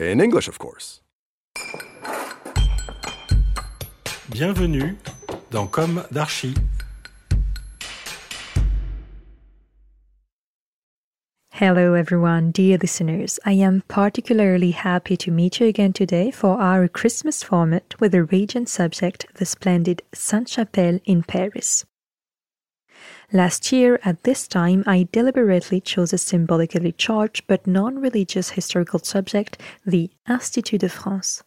In English, of course. Bienvenue dans Comme d'Archi. Hello, everyone, dear listeners. I am particularly happy to meet you again today for our Christmas format with the radiant subject, the splendid Sainte Chapelle in Paris. Last year, at this time, I deliberately chose a symbolically charged but non religious historical subject, the Institut de France.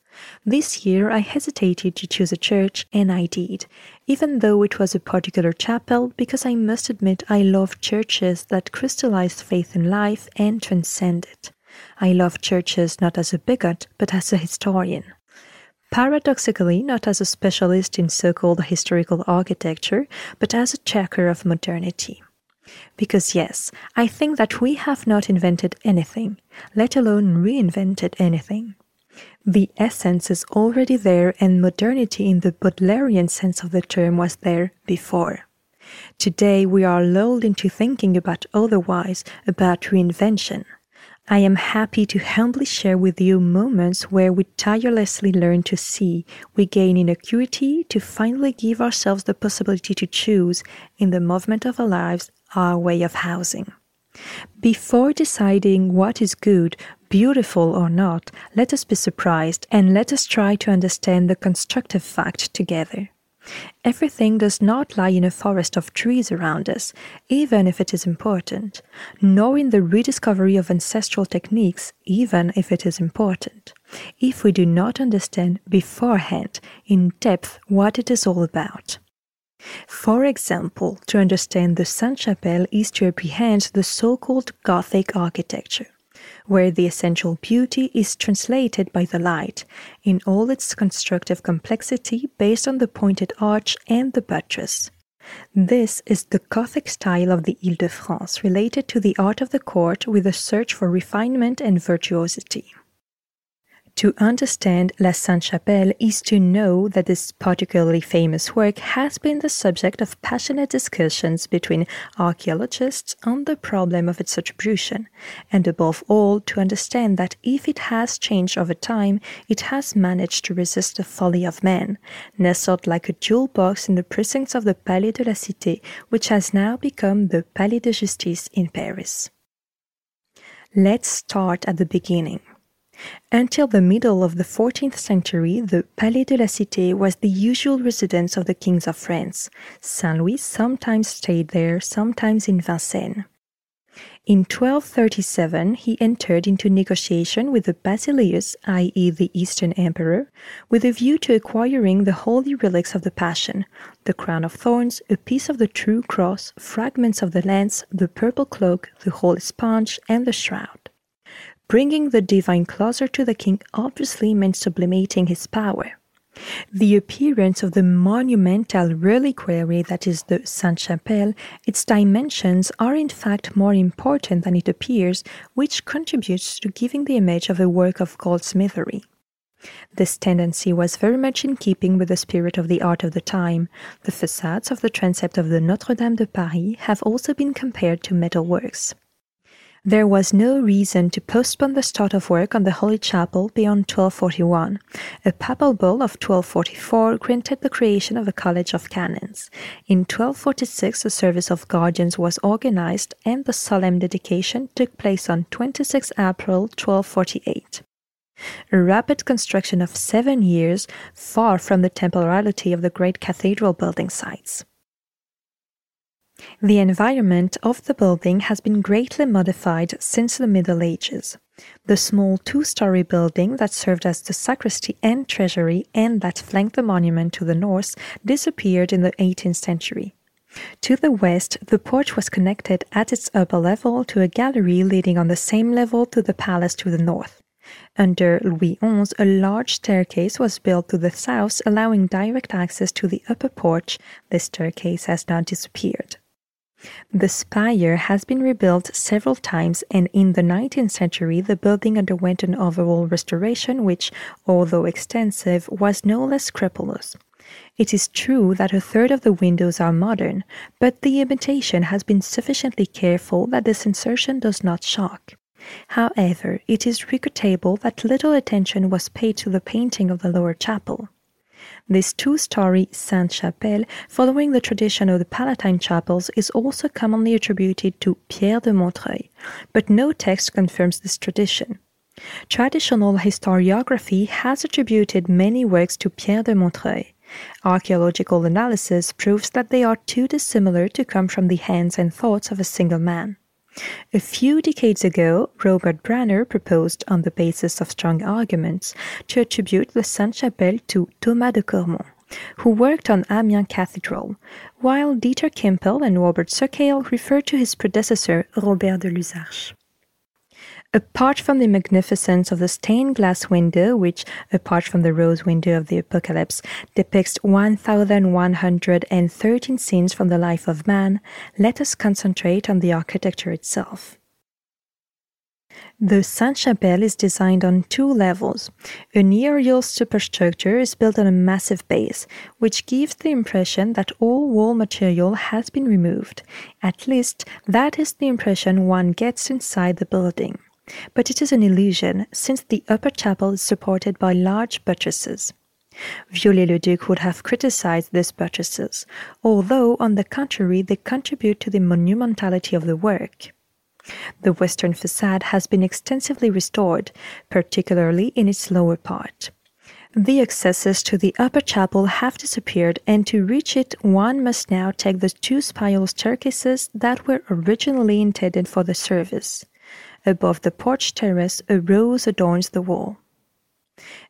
This year, I hesitated to choose a church, and I did, even though it was a particular chapel, because I must admit I love churches that crystallized faith in life and transcend it. I love churches not as a bigot, but as a historian. Paradoxically, not as a specialist in so called historical architecture, but as a checker of modernity. Because, yes, I think that we have not invented anything, let alone reinvented anything. The essence is already there, and modernity in the Baudelarian sense of the term was there before. Today, we are lulled into thinking about otherwise, about reinvention. I am happy to humbly share with you moments where we tirelessly learn to see, we gain in acuity to finally give ourselves the possibility to choose, in the movement of our lives, our way of housing. Before deciding what is good, beautiful or not, let us be surprised and let us try to understand the constructive fact together. Everything does not lie in a forest of trees around us, even if it is important, nor in the rediscovery of ancestral techniques, even if it is important, if we do not understand beforehand in depth what it is all about. For example, to understand the Sainte Chapelle is to apprehend the so called Gothic architecture, where the essential beauty is translated by the light in all its constructive complexity based on the pointed arch and the buttress. This is the Gothic style of the Ile de France, related to the art of the court with a search for refinement and virtuosity. To understand La Sainte Chapelle is to know that this particularly famous work has been the subject of passionate discussions between archaeologists on the problem of its attribution, and above all, to understand that if it has changed over time, it has managed to resist the folly of man, nestled like a jewel box in the precincts of the Palais de la Cité, which has now become the Palais de Justice in Paris. Let's start at the beginning. Until the middle of the 14th century, the Palais de la Cité was the usual residence of the kings of France. Saint Louis sometimes stayed there, sometimes in Vincennes. In 1237, he entered into negotiation with the Basileus, i.e., the Eastern Emperor, with a view to acquiring the holy relics of the Passion the crown of thorns, a piece of the true cross, fragments of the lance, the purple cloak, the holy sponge, and the shroud. Bringing the divine closer to the king obviously meant sublimating his power. The appearance of the monumental reliquary that is the Sainte Chapelle, its dimensions are in fact more important than it appears, which contributes to giving the image of a work of goldsmithery. This tendency was very much in keeping with the spirit of the art of the time. The facades of the transept of the Notre Dame de Paris have also been compared to metal works. There was no reason to postpone the start of work on the Holy Chapel beyond 1241. A papal bull of 1244 granted the creation of a college of canons. In 1246, a service of guardians was organized and the solemn dedication took place on 26 April 1248. A rapid construction of seven years, far from the temporality of the great cathedral building sites. The environment of the building has been greatly modified since the Middle Ages. The small two story building that served as the sacristy and treasury and that flanked the monument to the north disappeared in the 18th century. To the west, the porch was connected at its upper level to a gallery leading on the same level to the palace to the north. Under Louis XI, a large staircase was built to the south, allowing direct access to the upper porch. This staircase has now disappeared. The spire has been rebuilt several times, and in the 19th century, the building underwent an overall restoration, which, although extensive, was no less scrupulous. It is true that a third of the windows are modern, but the imitation has been sufficiently careful that this insertion does not shock. However, it is regrettable that little attention was paid to the painting of the lower chapel. This two story Sainte Chapelle, following the tradition of the Palatine chapels, is also commonly attributed to Pierre de Montreuil, but no text confirms this tradition. Traditional historiography has attributed many works to Pierre de Montreuil. Archaeological analysis proves that they are too dissimilar to come from the hands and thoughts of a single man. A few decades ago, Robert Branner proposed, on the basis of strong arguments, to attribute the Sainte Chapelle to Thomas de Cormont, who worked on Amiens Cathedral, while Dieter Kimpel and Robert Suckale referred to his predecessor, Robert de Luzarches. Apart from the magnificence of the stained glass window, which, apart from the rose window of the Apocalypse, depicts 1,113 scenes from the life of man, let us concentrate on the architecture itself. The Sainte Chapelle is designed on two levels. An aerial superstructure is built on a massive base, which gives the impression that all wall material has been removed. At least, that is the impression one gets inside the building. But it is an illusion, since the upper chapel is supported by large buttresses. Viollet-le-Duc would have criticized these buttresses, although, on the contrary, they contribute to the monumentality of the work. The western facade has been extensively restored, particularly in its lower part. The accesses to the upper chapel have disappeared, and to reach it, one must now take the two spiral staircases that were originally intended for the service. Above the porch terrace, a rose adorns the wall.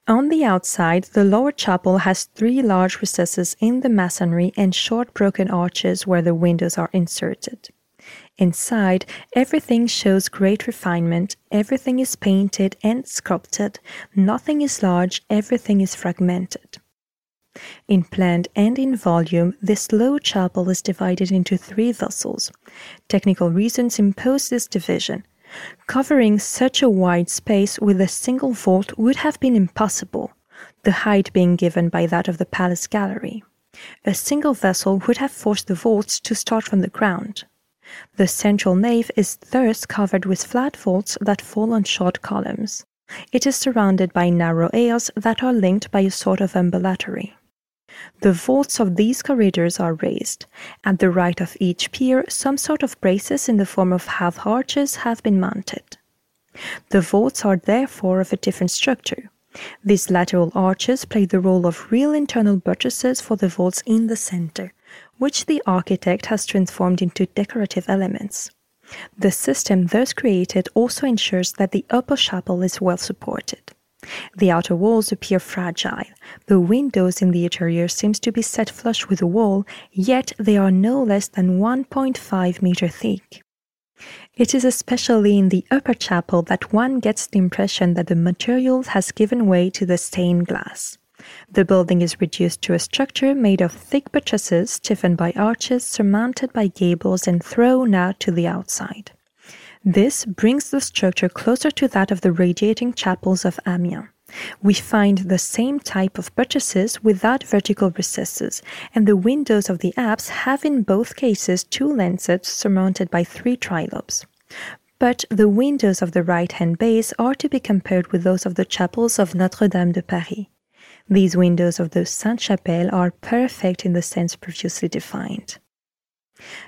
On the outside, the lower chapel has three large recesses in the masonry and short broken arches where the windows are inserted. Inside, everything shows great refinement, everything is painted and sculpted, nothing is large, everything is fragmented. In plan and in volume, this low chapel is divided into three vessels. Technical reasons impose this division. Covering such a wide space with a single vault would have been impossible, the height being given by that of the palace gallery. A single vessel would have forced the vaults to start from the ground. The central nave is thus covered with flat vaults that fall on short columns. It is surrounded by narrow aisles that are linked by a sort of ambulatory. The vaults of these corridors are raised. At the right of each pier, some sort of braces in the form of half arches have been mounted. The vaults are therefore of a different structure. These lateral arches play the role of real internal buttresses for the vaults in the center, which the architect has transformed into decorative elements. The system thus created also ensures that the upper chapel is well supported. The outer walls appear fragile. The windows in the interior seems to be set flush with the wall, yet they are no less than 1.5 meter thick. It is especially in the upper chapel that one gets the impression that the material has given way to the stained glass. The building is reduced to a structure made of thick buttresses stiffened by arches surmounted by gables and thrown out to the outside. This brings the structure closer to that of the radiating chapels of Amiens. We find the same type of buttresses without vertical recesses, and the windows of the apse have in both cases two lancets surmounted by three trilobes. but the windows of the right hand base are to be compared with those of the chapels of Notre Dame de Paris. These windows of the Sainte Chapelle are perfect in the sense previously defined.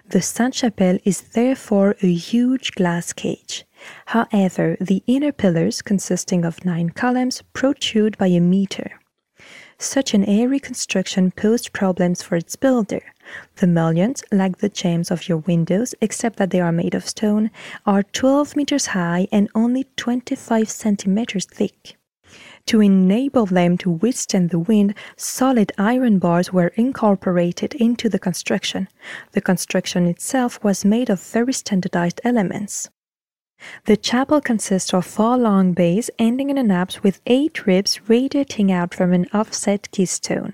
The Sainte Chapelle is therefore a huge glass cage. However, the inner pillars, consisting of nine columns, protrude by a meter. Such an airy construction posed problems for its builder. The mullions, like the jambs of your windows, except that they are made of stone, are 12 meters high and only 25 centimeters thick. To enable them to withstand the wind, solid iron bars were incorporated into the construction. The construction itself was made of very standardized elements. The chapel consists of four long bays ending in an apse with eight ribs radiating out from an offset keystone.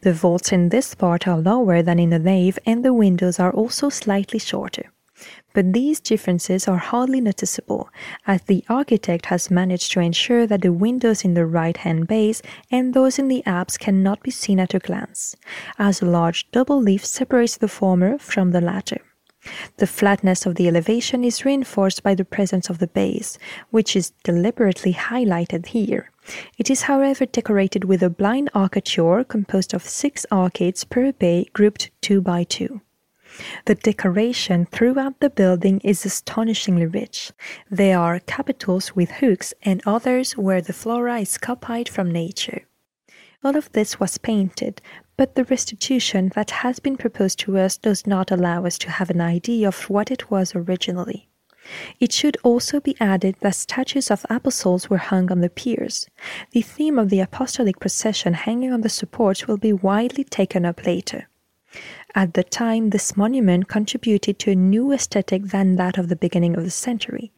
The vaults in this part are lower than in the nave, and the windows are also slightly shorter. But these differences are hardly noticeable, as the architect has managed to ensure that the windows in the right hand base and those in the apse cannot be seen at a glance, as a large double leaf separates the former from the latter. The flatness of the elevation is reinforced by the presence of the base, which is deliberately highlighted here. It is, however, decorated with a blind arcature composed of six arcades per bay grouped two by two. The decoration throughout the building is astonishingly rich. There are capitals with hooks and others where the flora is copied from nature. All of this was painted, but the restitution that has been proposed to us does not allow us to have an idea of what it was originally. It should also be added that statues of apostles were hung on the piers. The theme of the apostolic procession hanging on the supports will be widely taken up later. At the time, this monument contributed to a new aesthetic than that of the beginning of the century.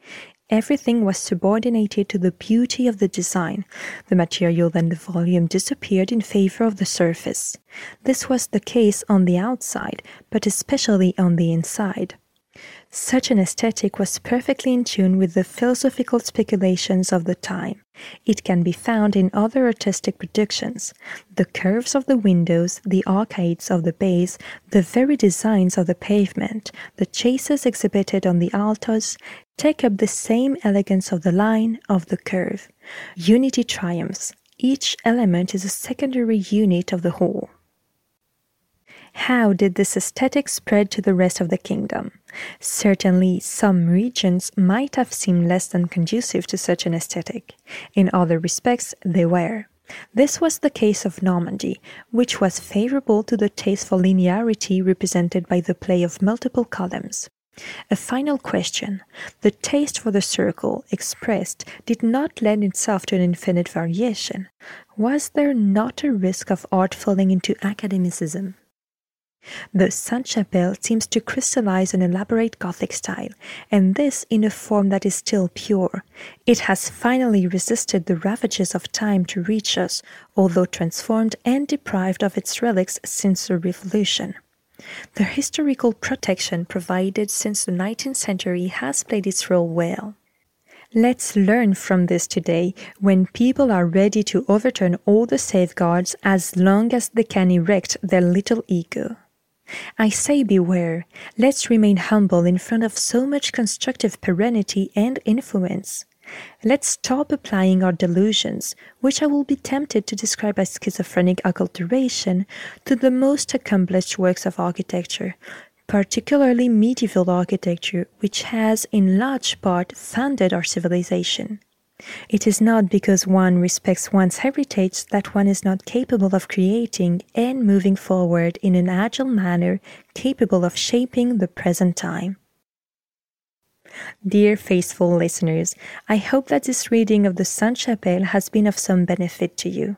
Everything was subordinated to the beauty of the design. The material and the volume disappeared in favor of the surface. This was the case on the outside, but especially on the inside. Such an aesthetic was perfectly in tune with the philosophical speculations of the time. It can be found in other artistic productions. The curves of the windows, the arcades of the bays, the very designs of the pavement, the chases exhibited on the altars, take up the same elegance of the line, of the curve. Unity triumphs. Each element is a secondary unit of the whole. How did this aesthetic spread to the rest of the kingdom? Certainly, some regions might have seemed less than conducive to such an aesthetic. In other respects, they were. This was the case of Normandy, which was favorable to the taste for linearity represented by the play of multiple columns. A final question. The taste for the circle expressed did not lend itself to an infinite variation. Was there not a risk of art falling into academicism? The Sainte Chapelle seems to crystallize an elaborate Gothic style, and this in a form that is still pure. It has finally resisted the ravages of time to reach us, although transformed and deprived of its relics since the Revolution. The historical protection provided since the 19th century has played its role well. Let's learn from this today when people are ready to overturn all the safeguards as long as they can erect their little ego. I say beware, let's remain humble in front of so much constructive perennity and influence. Let's stop applying our delusions, which I will be tempted to describe as schizophrenic acculturation, to the most accomplished works of architecture, particularly medieval architecture, which has in large part founded our civilization. It is not because one respects one's heritage that one is not capable of creating and moving forward in an agile manner capable of shaping the present time. Dear faithful listeners, I hope that this reading of the Sainte Chapelle has been of some benefit to you.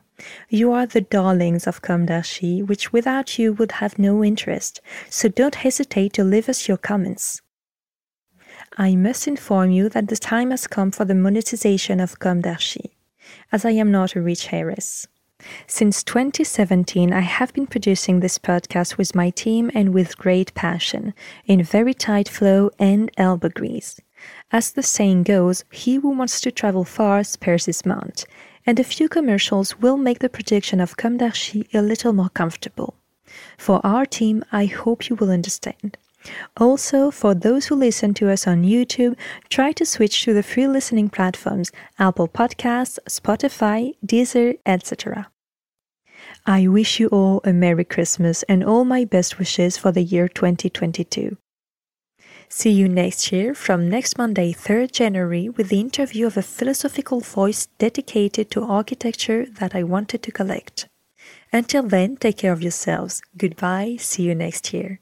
You are the darlings of Comme d'Archi, which without you would have no interest, so don't hesitate to leave us your comments. I must inform you that the time has come for the monetization of Comme d'Archi, as I am not a rich heiress. Since 2017, I have been producing this podcast with my team and with great passion, in very tight flow and elbow grease. As the saying goes, he who wants to travel far spares his mount, and a few commercials will make the production of Comme d'Archi a little more comfortable. For our team, I hope you will understand. Also, for those who listen to us on YouTube, try to switch to the free listening platforms Apple Podcasts, Spotify, Deezer, etc. I wish you all a Merry Christmas and all my best wishes for the year 2022. See you next year from next Monday, 3rd January, with the interview of a philosophical voice dedicated to architecture that I wanted to collect. Until then, take care of yourselves. Goodbye. See you next year.